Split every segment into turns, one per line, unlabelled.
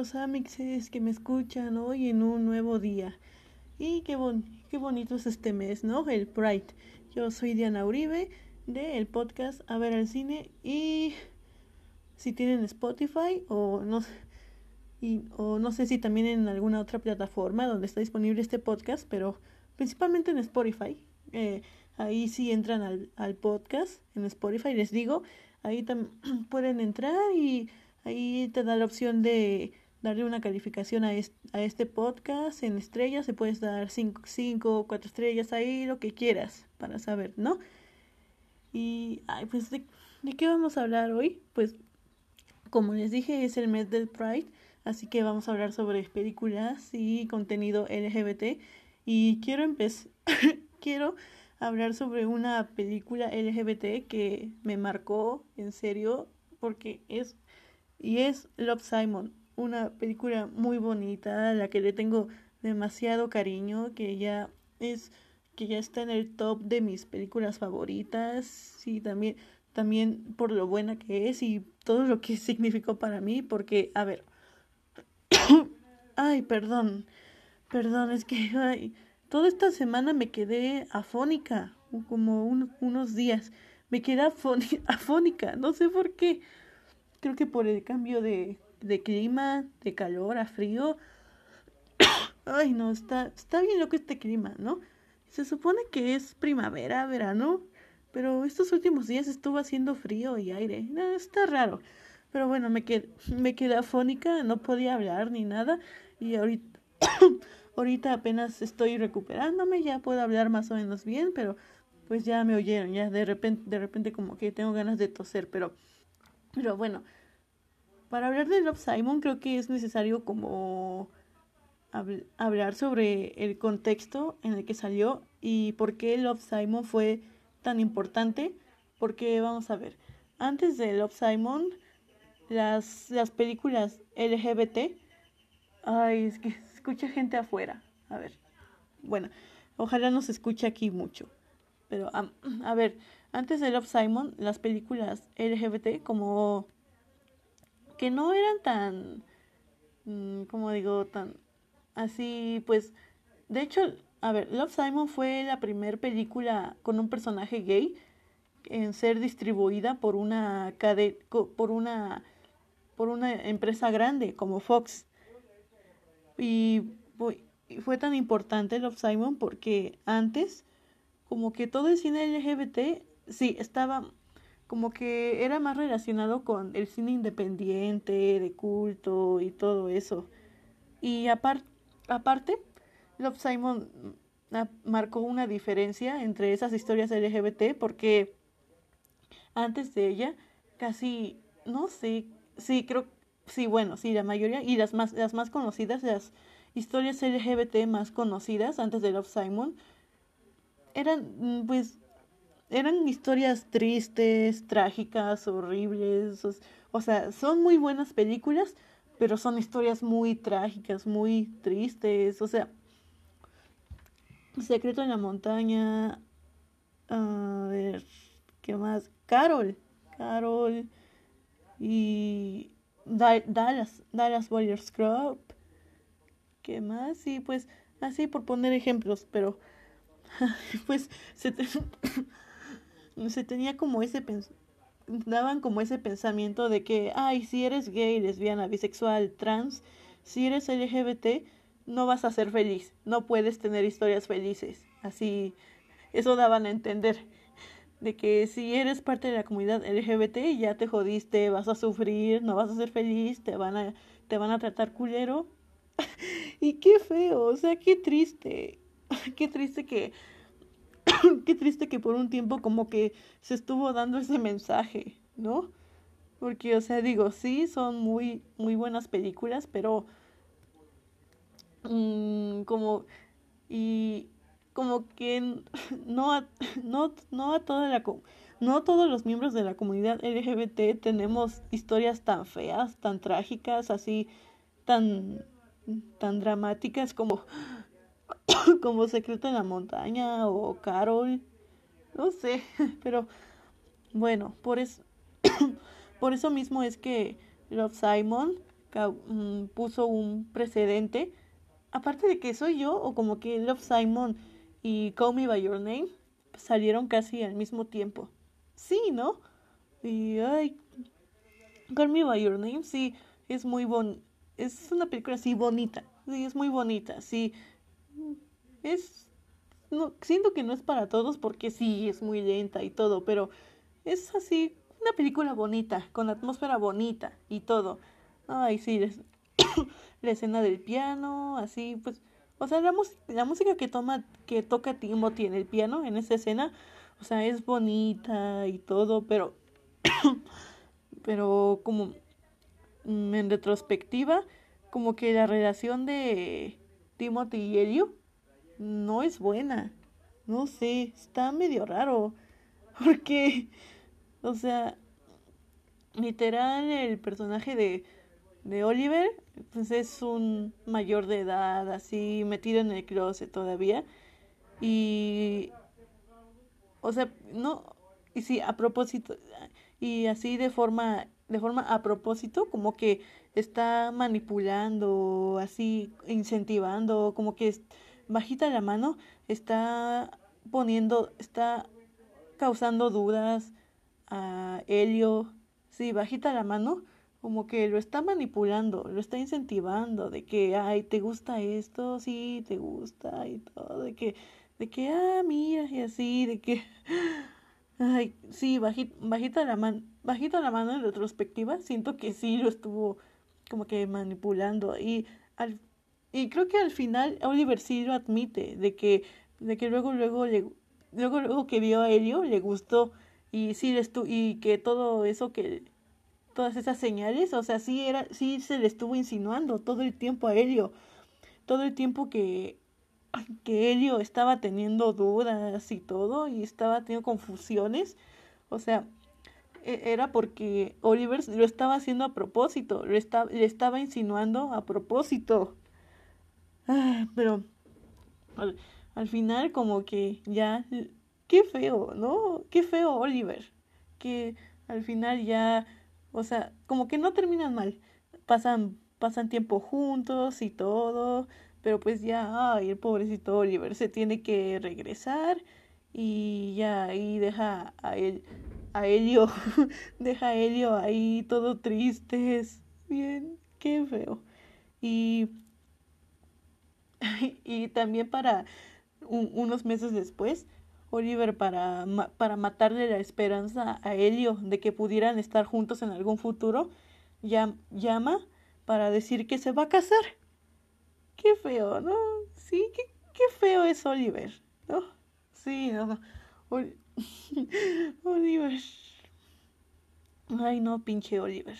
los amixes que me escuchan hoy en un nuevo día. Y qué, bon qué bonito es este mes, ¿no? El Pride. Yo soy Diana Uribe del podcast A ver al cine y si tienen Spotify o no y, o no sé si también en alguna otra plataforma donde está disponible este podcast, pero principalmente en Spotify. Eh, ahí sí entran al, al podcast en Spotify, les digo, ahí pueden entrar y ahí te da la opción de darle una calificación a, a este podcast en estrellas, se puedes dar 5 cinco, cuatro estrellas ahí, lo que quieras para saber, ¿no? Y, ay, pues, ¿de, ¿de qué vamos a hablar hoy? Pues, como les dije, es el mes del Pride Así que vamos a hablar sobre películas y contenido LGBT. Y quiero empezar, quiero hablar sobre una película LGBT que me marcó en serio porque es y es Love Simon, una película muy bonita a la que le tengo demasiado cariño, que ya es que ya está en el top de mis películas favoritas y también también por lo buena que es y todo lo que significó para mí porque a ver Ay, perdón. Perdón, es que ay, toda esta semana me quedé afónica, como unos días. Me quedé afónica, no sé por qué. Creo que por el cambio de, de clima, de calor a frío. Ay, no, está, está bien loco este clima, ¿no? Se supone que es primavera, verano, pero estos últimos días estuvo haciendo frío y aire. está raro. Pero bueno, me quedé, me quedé afónica, no podía hablar ni nada. Y ahorita, ahorita apenas estoy recuperándome, ya puedo hablar más o menos bien, pero pues ya me oyeron, ya de repente, de repente como que tengo ganas de toser, pero, pero bueno, para hablar de Love Simon creo que es necesario como hablar sobre el contexto en el que salió y por qué Love Simon fue tan importante, porque vamos a ver, antes de Love Simon las, las películas LGBT. Ay, es que escucha gente afuera. A ver. Bueno, ojalá no se escuche aquí mucho. Pero, a ver, antes de Love Simon, las películas LGBT como que no eran tan, mm, como digo, tan así, pues, de hecho, a ver, Love Simon fue la primera película con un personaje gay en ser distribuida por una por una por una empresa grande como Fox. Y fue tan importante Love Simon porque antes, como que todo el cine LGBT, sí, estaba como que era más relacionado con el cine independiente, de culto y todo eso. Y aparte, Love Simon ah, marcó una diferencia entre esas historias LGBT porque antes de ella casi, no sé, Sí, creo, sí, bueno, sí, la mayoría, y las más, las más conocidas, las historias LGBT más conocidas antes de Love Simon, eran, mm, pues, eran historias tristes, trágicas, horribles, o, sea, son muy buenas películas, pero son historias muy trágicas, muy tristes, o sea, Secreto en la montaña, a ver, ¿qué más? Carol, Carol, y Dallas, Dallas Warriors Club. ¿Qué más? Sí, pues así por poner ejemplos, pero pues se, se tenía como ese daban como ese pensamiento de que, ay, si eres gay, lesbiana, bisexual, trans, si eres LGBT, no vas a ser feliz, no puedes tener historias felices. Así, eso daban a entender de que si eres parte de la comunidad LGBT ya te jodiste, vas a sufrir, no vas a ser feliz, te van a, te van a tratar culero. y qué feo, o sea, qué triste, qué triste que, qué triste que por un tiempo como que se estuvo dando ese mensaje, ¿no? Porque, o sea, digo, sí, son muy, muy buenas películas, pero mmm, como, y como que no a, no, no a toda la no todos los miembros de la comunidad LGBT tenemos historias tan feas, tan trágicas, así tan tan dramáticas como como Secreto en la montaña o Carol, no sé, pero bueno, por eso por eso mismo es que Love Simon mm, puso un precedente. Aparte de que soy yo, o como que Love Simon y Call Me By Your Name salieron casi al mismo tiempo. Sí, ¿no? Y ay, Call Me By Your Name, sí, es muy bon es una película así bonita, sí, es muy bonita, sí, es, siento que no es para todos porque sí, es muy lenta y todo, pero es así, una película bonita, con atmósfera bonita y todo. Ay, sí, la escena del piano, así, pues, o sea, la, la música que toma, que toca Timothy en el piano, en esa escena, o sea, es bonita y todo, pero, pero como mm, en retrospectiva, como que la relación de Timothy y Elio no es buena. No sé, está medio raro. Porque, o sea, literal el personaje de, de Oliver, pues es un mayor de edad, así metido en el closet todavía. Y, o sea, no, y sí, a propósito, y así de forma, de forma a propósito, como que está manipulando, así, incentivando, como que bajita la mano, está poniendo, está causando dudas a Helio, sí, bajita la mano, como que lo está manipulando, lo está incentivando, de que, ay, ¿te gusta esto? Sí, te gusta y todo, de que, de que, ah, mira, y así, de que, ay, sí, bajita, bajita la mano, bajita la mano en retrospectiva, siento que sí lo estuvo como que manipulando y al y creo que al final Oliver sí lo admite de que de que luego luego le, luego luego que vio a Helio le gustó y sí estu y que todo eso que todas esas señales, o sea, sí era sí se le estuvo insinuando todo el tiempo a Helio. Todo el tiempo que que Helio estaba teniendo dudas y todo y estaba teniendo confusiones. O sea, e, era porque Oliver lo estaba haciendo a propósito, lo le estaba insinuando a propósito. Pero al, al, final como que ya, qué feo, ¿no? Qué feo Oliver. Que al final ya, o sea, como que no terminan mal. Pasan, pasan tiempo juntos y todo, pero pues ya, ay, el pobrecito Oliver se tiene que regresar y ya ahí deja a él a Helio, deja a Helio ahí todo triste, es bien, qué feo. Y, y también para unos meses después, Oliver para, para matarle la esperanza a Helio de que pudieran estar juntos en algún futuro, llama para decir que se va a casar. Qué feo, ¿no? Sí, qué, qué feo es Oliver, ¿no? Sí, no, no. Oliver. Ay, no, pinche Oliver.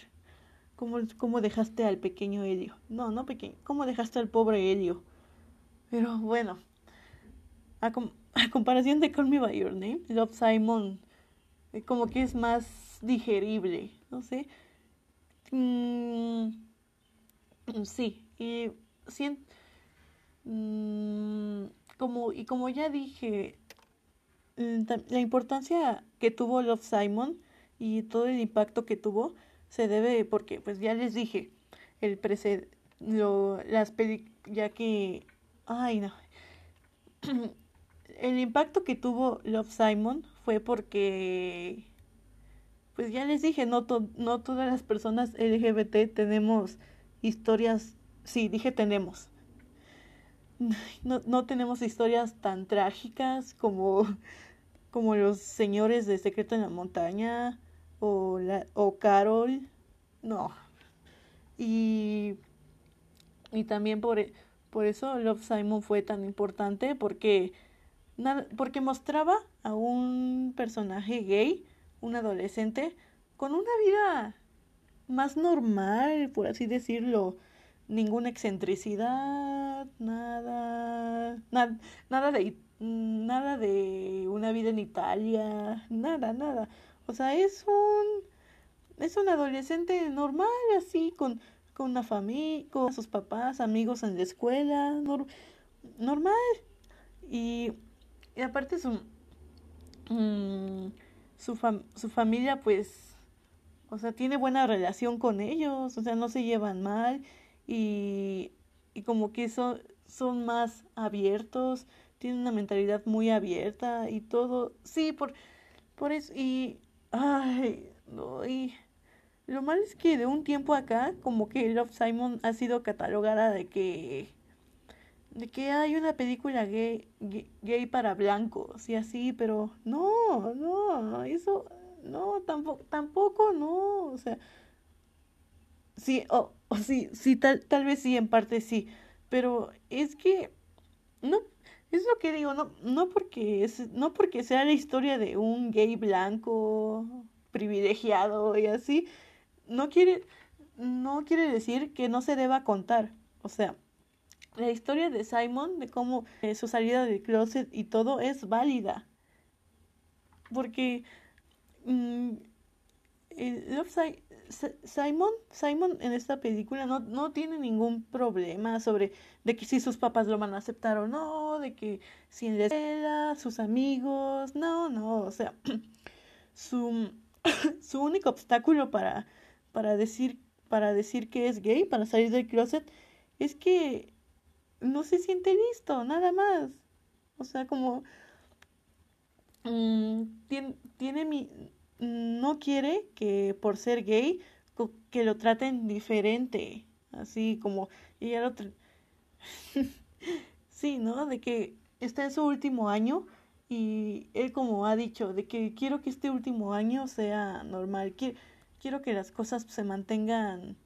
¿Cómo, ¿Cómo, dejaste al pequeño Helio? No, no pequeño. ¿Cómo dejaste al pobre Helio? Pero bueno, a, comparación de Call Me By Your Name, Love Simon eh, como que es más digerible, no sé. Mm, sí, y mm, como, y como ya dije, Mm, la importancia que tuvo Love Simon y todo el impacto que tuvo se debe porque pues ya les dije el preced lo las ya que ay no. El impacto que tuvo Love Simon fue porque pues ya les dije no no todas las personas LGBT tenemos historias sí dije tenemos. No, no tenemos historias tan trágicas como como los señores de Secreto en la Montaña o, la, o Carol, no. Y, y también por, por eso Love Simon fue tan importante porque, porque mostraba a un personaje gay, un adolescente, con una vida más normal, por así decirlo. Ninguna excentricidad, nada, nada, de nada de una vida en Italia, nada, nada. O sea, es un es un adolescente normal, así, con, con una familia, con sus papás, amigos en la escuela, normal. Y, y aparte su, mm, su, su familia, pues, o sea, tiene buena relación con ellos, o sea, no se llevan mal y, y como que son, son más abiertos, tienen una mentalidad muy abierta y todo. Sí, por, por eso, y, ay, no, y lo malo es que de un tiempo acá, como que Love Simon ha sido catalogada de que de que hay una película gay, gay, para blancos y así, pero no, no, eso, no, tampoco, tampoco, no, o sea, sí, o, o sí, sí, tal, tal vez sí, en parte sí, pero es que, no, es lo que digo, no, no porque es, no porque sea la historia de un gay blanco privilegiado y así, no quiere, no quiere decir que no se deba contar, o sea, la historia de Simon, de cómo eh, su salida del closet y todo es válida. Porque mm, Simon, Simon en esta película no, no tiene ningún problema sobre de que si sus papás lo van a aceptar o no, de que si en la sus amigos, no, no, o sea, su, su único obstáculo para, para decir para decir que es gay, para salir del closet, es que no se siente listo, nada más. O sea, como mm, tiene, mi no quiere que por ser gay que lo traten diferente, así como ya lo sí, ¿no? De que está en su último año y él como ha dicho de que quiero que este último año sea normal, quiero, quiero que las cosas se mantengan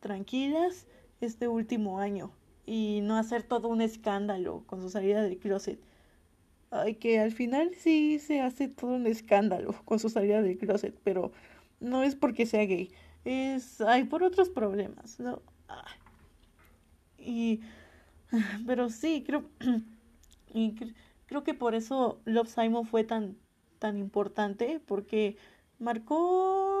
tranquilas este último año y no hacer todo un escándalo con su salida del closet. Ay, que al final sí se hace todo un escándalo con su salida del closet, pero no es porque sea gay, es, hay por otros problemas, ¿no? Y, pero sí, creo, y creo que por eso Love Simon fue tan, tan importante, porque marcó,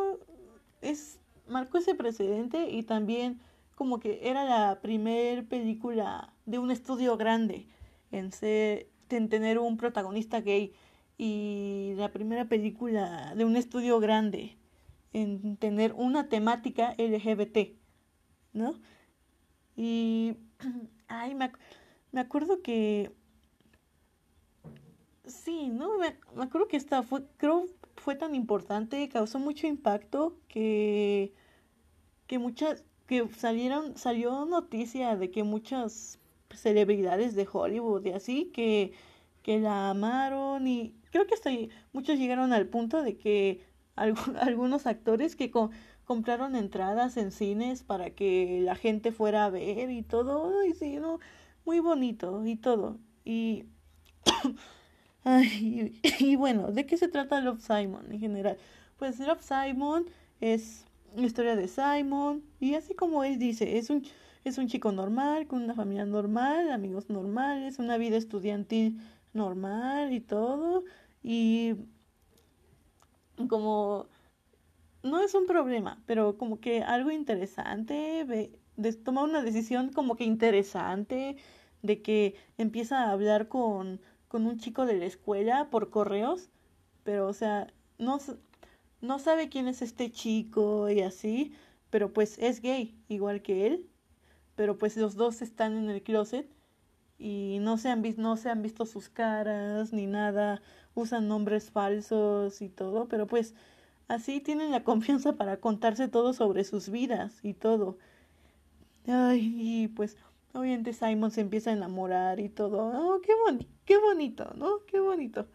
es, marcó ese precedente y también como que era la primer película de un estudio grande en, ser, en tener un protagonista gay y la primera película de un estudio grande en tener una temática LGBT, ¿no? Y, ay, me, me acuerdo que, sí, ¿no? Me, me acuerdo que esta fue, creo, fue tan importante, causó mucho impacto que, que muchas, que salieron, salió noticia de que muchas celebridades de Hollywood y así que, que la amaron y creo que hasta muchos llegaron al punto de que algunos actores que compraron entradas en cines para que la gente fuera a ver y todo, y sí, ¿no? muy bonito y todo. Y, ay, y bueno, ¿de qué se trata Love Simon en general? Pues Love Simon es la historia de Simon y así como él dice, es un, es un chico normal, con una familia normal, amigos normales, una vida estudiantil normal y todo y como no es un problema, pero como que algo interesante, de, tomar una decisión como que interesante, de que empieza a hablar con, con un chico de la escuela por correos, pero o sea, no, no sabe quién es este chico y así, pero pues es gay, igual que él, pero pues los dos están en el closet y no se han, no se han visto sus caras ni nada, usan nombres falsos y todo, pero pues así tienen la confianza para contarse todo sobre sus vidas y todo. Ay, pues obviamente Simon se empieza a enamorar y todo. Oh, qué, qué bonito, ¿no? Qué bonito.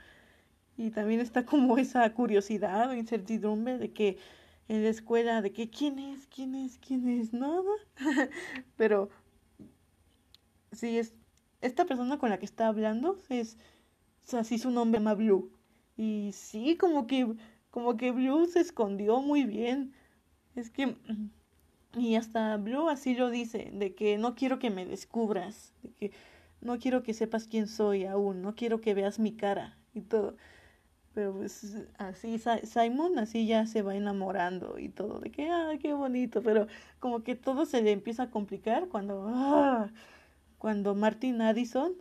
Y también está como esa curiosidad o incertidumbre de que en la escuela, de que quién es, quién es, quién es, nada. Pero sí, es esta persona con la que está hablando es, o así su nombre se llama Blue. Y sí, como que, como que Blue se escondió muy bien. Es que, y hasta Blue así lo dice, de que no quiero que me descubras, de que no quiero que sepas quién soy aún, no quiero que veas mi cara y todo. Pero pues así Simon así ya se va enamorando y todo, de que, ah, qué bonito, pero como que todo se le empieza a complicar cuando, ah, cuando Martin Addison,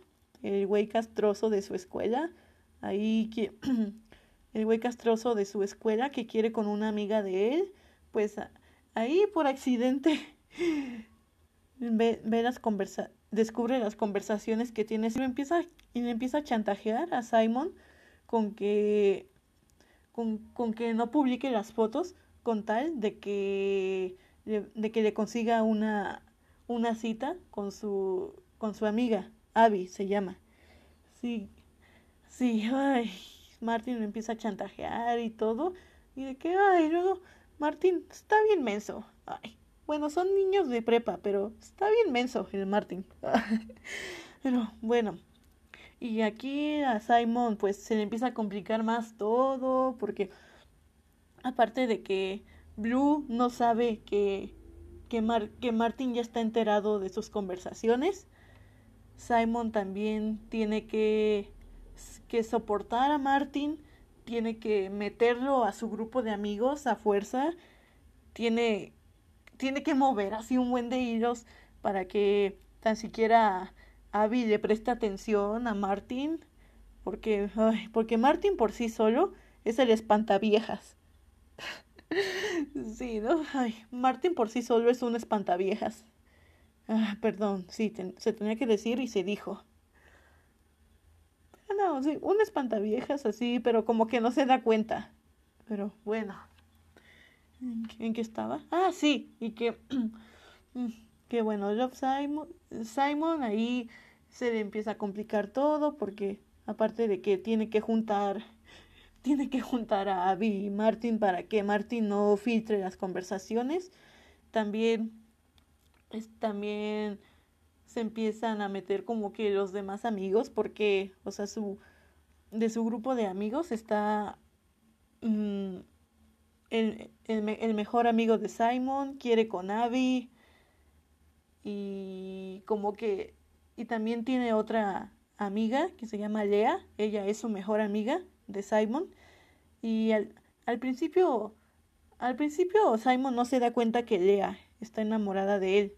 el güey castroso de su escuela, ahí que, el güey castroso de su escuela que quiere con una amiga de él, pues ahí por accidente ve, las conversa descubre las conversaciones que tiene. Y empieza, y le empieza a chantajear a Simon con que con, con que no publique las fotos con tal de que de que le consiga una una cita con su con su amiga Abby se llama. Sí sí ay Martin empieza a chantajear y todo. Y de que ay luego Martin está bien menso. Ay bueno son niños de prepa pero está bien menso el Martin pero bueno y aquí a Simon pues se le empieza a complicar más todo porque aparte de que Blue no sabe que, que, que Martin ya está enterado de sus conversaciones, Simon también tiene que, que soportar a Martin, tiene que meterlo a su grupo de amigos a fuerza, tiene, tiene que mover así un buen de hilos para que tan siquiera Abby le preste atención a Martin, porque, ay, porque Martin por sí solo es el espantaviejas. sí, ¿no? Ay, Martin por sí solo es un espantaviejas. Ah, perdón, sí, se tenía que decir y se dijo. No, sí, un espantaviejas así, pero como que no se da cuenta. Pero bueno. ¿En qué estaba? Ah, sí, y que... Mm, que bueno, Love Simon, Simon ahí se le empieza a complicar todo porque aparte de que tiene que juntar tiene que juntar a Abby y Martin para que Martin no filtre las conversaciones. También, es, también se empiezan a meter como que los demás amigos, porque, o sea, su, de su grupo de amigos está mm, el, el, el, mejor amigo de Simon, quiere con Abby, y como que, y también tiene otra amiga que se llama Lea, ella es su mejor amiga de Simon, y al, al principio, al principio Simon no se da cuenta que Lea está enamorada de él.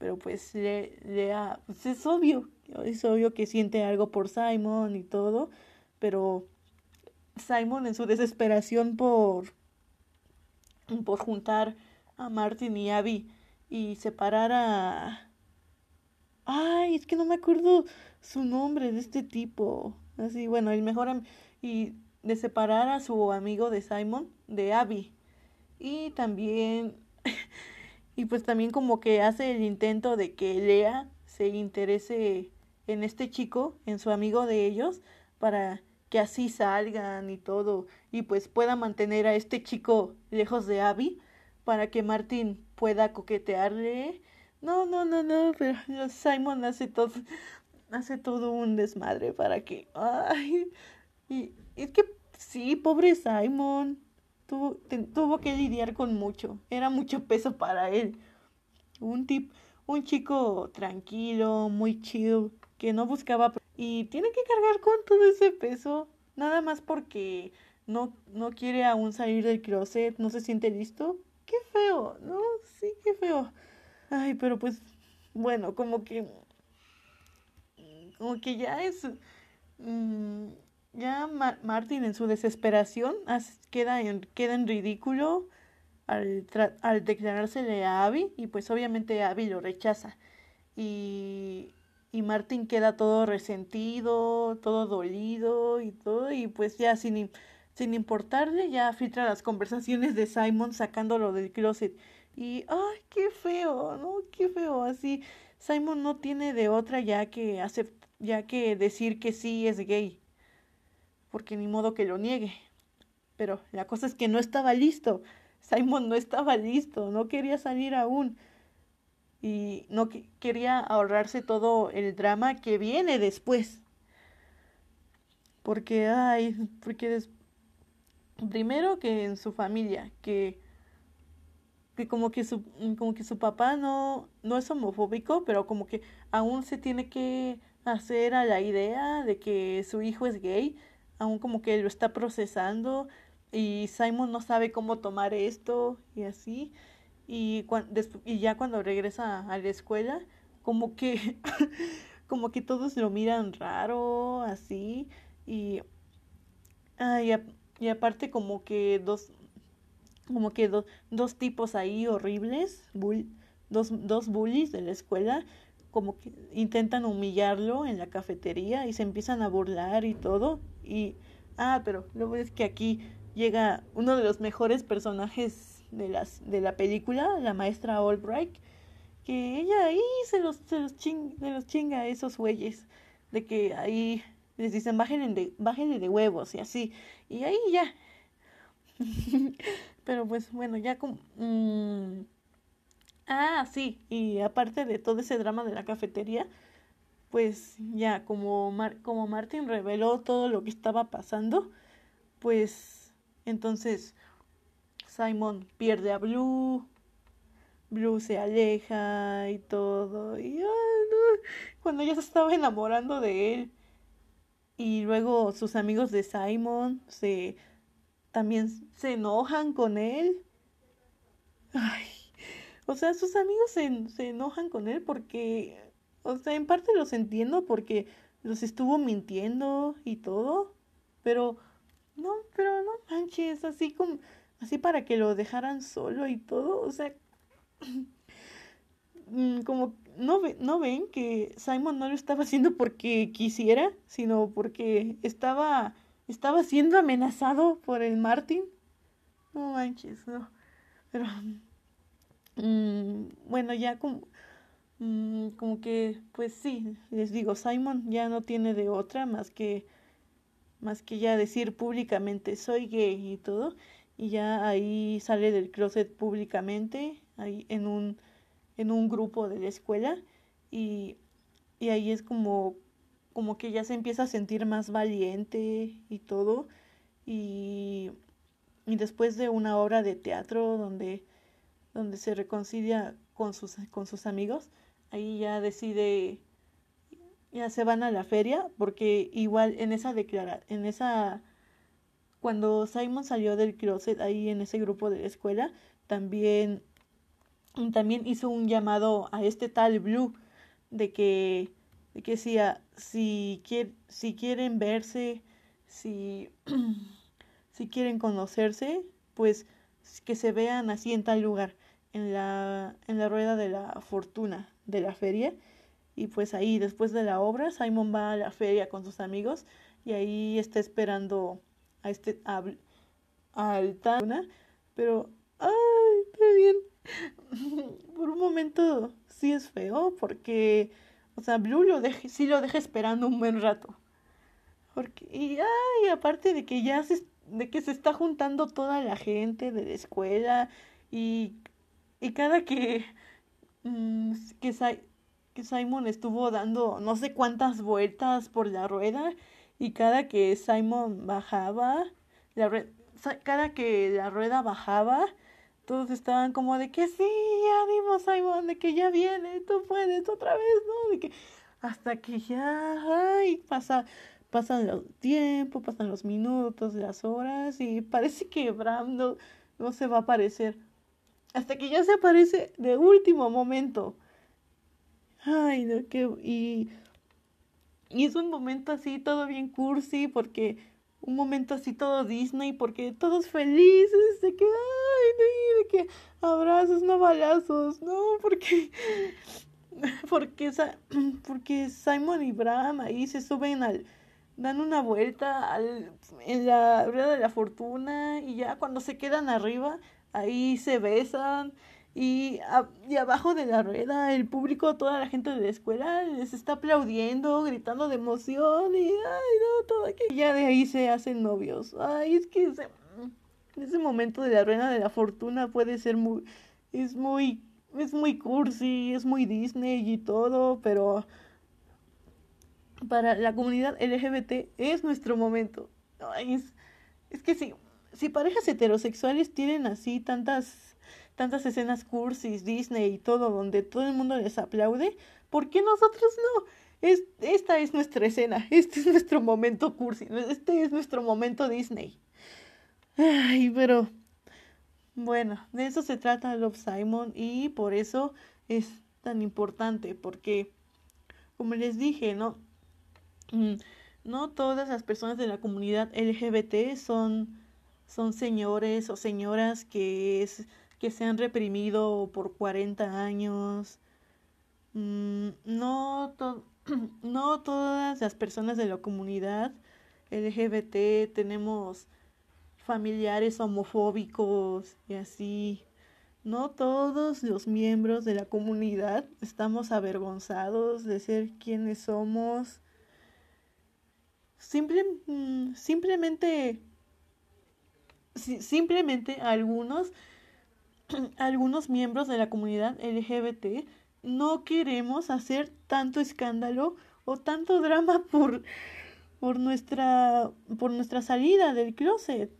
Pero pues Lea, pues es obvio, es obvio que siente algo por Simon y todo, pero Simon en su desesperación por, por juntar a Martin y Abby y separar a... Ay, es que no me acuerdo su nombre de este tipo. Así, bueno, el mejor... Y de separar a su amigo de Simon de Abby. Y también, y pues también como que hace el intento de que Lea se interese en este chico, en su amigo de ellos, para que así salgan y todo, y pues pueda mantener a este chico lejos de Abby, para que Martin pueda coquetearle. No, no, no, no, pero Simon hace todo, hace todo un desmadre para que, ay, y es que sí, pobre Simon. Tuvo, tuvo que lidiar con mucho. Era mucho peso para él. Un tip, un chico tranquilo, muy chill, que no buscaba y tiene que cargar con todo ese peso, nada más porque no, no quiere aún salir del closet, no se siente listo. Qué feo, ¿no? Sí, qué feo. Ay, pero pues, bueno, como que, como que ya es, mm, ya Martin en su desesperación queda, en, queda en ridículo al, al declarársele a Abby y pues obviamente Abby lo rechaza. Y, y Martin queda todo resentido, todo dolido y todo y pues ya sin, sin importarle ya filtra las conversaciones de Simon sacándolo del closet. Y ay qué feo, ¿no? Qué feo así. Simon no tiene de otra ya que hace ya que decir que sí es gay porque ni modo que lo niegue. Pero la cosa es que no estaba listo. Simon no estaba listo, no quería salir aún. Y no quería ahorrarse todo el drama que viene después. Porque, ay, porque primero que en su familia, que, que como que su, como que su papá no, no es homofóbico, pero como que aún se tiene que hacer a la idea de que su hijo es gay aún como que lo está procesando y Simon no sabe cómo tomar esto y así. Y, y ya cuando regresa a la escuela, como que, como que todos lo miran raro, así. Y, y, aparte como que dos, como que dos tipos ahí horribles, dos, dos bullies de la escuela, como que intentan humillarlo en la cafetería y se empiezan a burlar y todo. Y, ah, pero luego es que aquí llega uno de los mejores personajes de, las, de la película, la maestra Albright, que ella ahí se los, se los, se los chinga a esos güeyes, de que ahí les dicen bájenle de, bájenle de huevos y así, y ahí ya. pero pues bueno, ya como... Mm, ah, sí, y aparte de todo ese drama de la cafetería, pues ya como, como Martin reveló todo lo que estaba pasando, pues entonces Simon pierde a Blue, Blue se aleja y todo, y cuando ya se estaba enamorando de él, y luego sus amigos de Simon se también se enojan con él. Ay, o sea, sus amigos se, se enojan con él porque, o sea, en parte los entiendo porque los estuvo mintiendo y todo, pero no, pero no manches, así como, así para que lo dejaran solo y todo, o sea, mm, como no, no ven que Simon no lo estaba haciendo porque quisiera, sino porque estaba, estaba siendo amenazado por el Martin. No manches, no. Pero, mm, bueno, ya como, mm, como que, pues sí, les digo, Simon ya no tiene de otra más que más que ya decir públicamente soy gay y todo, y ya ahí sale del closet públicamente, ahí en un, en un grupo de la escuela, y, y ahí es como, como que ya se empieza a sentir más valiente y todo, y, y después de una obra de teatro donde, donde se reconcilia con sus, con sus amigos, ahí ya decide ya se van a la feria porque igual en esa declara en esa cuando Simon salió del closet ahí en ese grupo de la escuela también también hizo un llamado a este tal Blue de que de que si, si, si quieren verse si si quieren conocerse pues que se vean así en tal lugar en la en la rueda de la fortuna de la feria y pues ahí, después de la obra, Simon va a la feria con sus amigos y ahí está esperando a este a, al pero ay, está bien. Por un momento sí es feo porque o sea, Blue lo lo deja esperando un buen rato. Porque y ay, aparte de que ya se de que se está juntando toda la gente de la escuela y y cada que mmm, que que Simon estuvo dando no sé cuántas vueltas por la rueda y cada que Simon bajaba, la cada que la rueda bajaba, todos estaban como de que sí, dimos Simon, de que ya viene, tú puedes otra vez, ¿no? De que hasta que ya, ay, pasa, pasan los tiempos, pasan los minutos, las horas y parece que Bram no, no se va a aparecer. Hasta que ya se aparece de último momento. Ay, no, qué... Y, y es un momento así todo bien cursi porque un momento así todo Disney porque todos felices de que ay de, que abrazos no balazos no porque porque porque Simon y Bram ahí se suben al dan una vuelta al, en la rueda de la fortuna y ya cuando se quedan arriba ahí se besan y, y, abajo de la rueda el público, toda la gente de la escuela les está aplaudiendo, gritando de emoción y ay no, todo ya de ahí se hacen novios. Ay, es que ese, ese momento de la rueda de la fortuna puede ser muy, es muy, es muy cursi, es muy Disney y todo, pero para la comunidad LGBT es nuestro momento. Es, que si, si parejas heterosexuales tienen así tantas tantas escenas cursis, Disney y todo, donde todo el mundo les aplaude, ¿por qué nosotros no? Es, esta es nuestra escena, este es nuestro momento cursi, este es nuestro momento Disney. Ay, pero bueno, de eso se trata Love Simon y por eso es tan importante, porque como les dije, no, no todas las personas de la comunidad LGBT son son señores o señoras que, que se han reprimido por 40 años. Mm, no, no todas las personas de la comunidad LGBT tenemos familiares homofóbicos y así. No todos los miembros de la comunidad estamos avergonzados de ser quienes somos. Mm, simplemente simplemente algunos, algunos miembros de la comunidad LGBT no queremos hacer tanto escándalo o tanto drama por, por, nuestra, por nuestra salida del closet.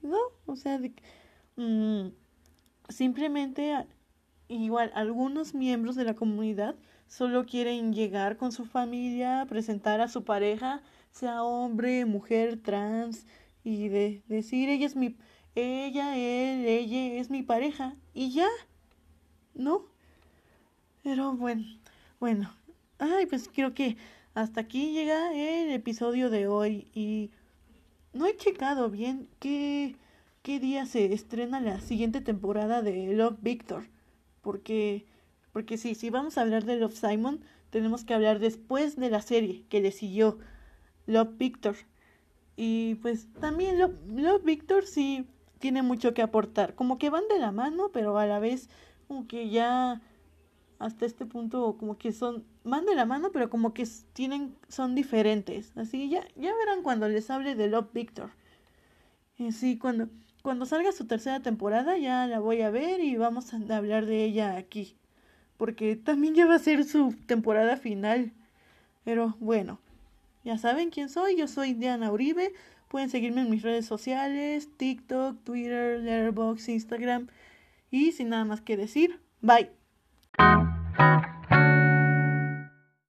¿No? O sea, mm, simplemente igual algunos miembros de la comunidad solo quieren llegar con su familia, presentar a su pareja, sea hombre, mujer, trans, y de decir ella es mi ella él ella es mi pareja y ya no pero bueno bueno ay pues creo que hasta aquí llega el episodio de hoy y no he checado bien qué qué día se estrena la siguiente temporada de Love Victor porque porque sí si vamos a hablar de Love Simon tenemos que hablar después de la serie que le siguió Love Victor y pues también Love, Victor sí tiene mucho que aportar. Como que van de la mano, pero a la vez como que ya hasta este punto como que son van de la mano, pero como que tienen son diferentes. Así ya ya verán cuando les hable de Love Victor. Y sí, cuando cuando salga su tercera temporada ya la voy a ver y vamos a hablar de ella aquí, porque también ya va a ser su temporada final. Pero bueno, ya saben quién soy, yo soy Diana Uribe. Pueden seguirme en mis redes sociales, TikTok, Twitter, Letterboxd, Instagram. Y sin nada más que decir, bye.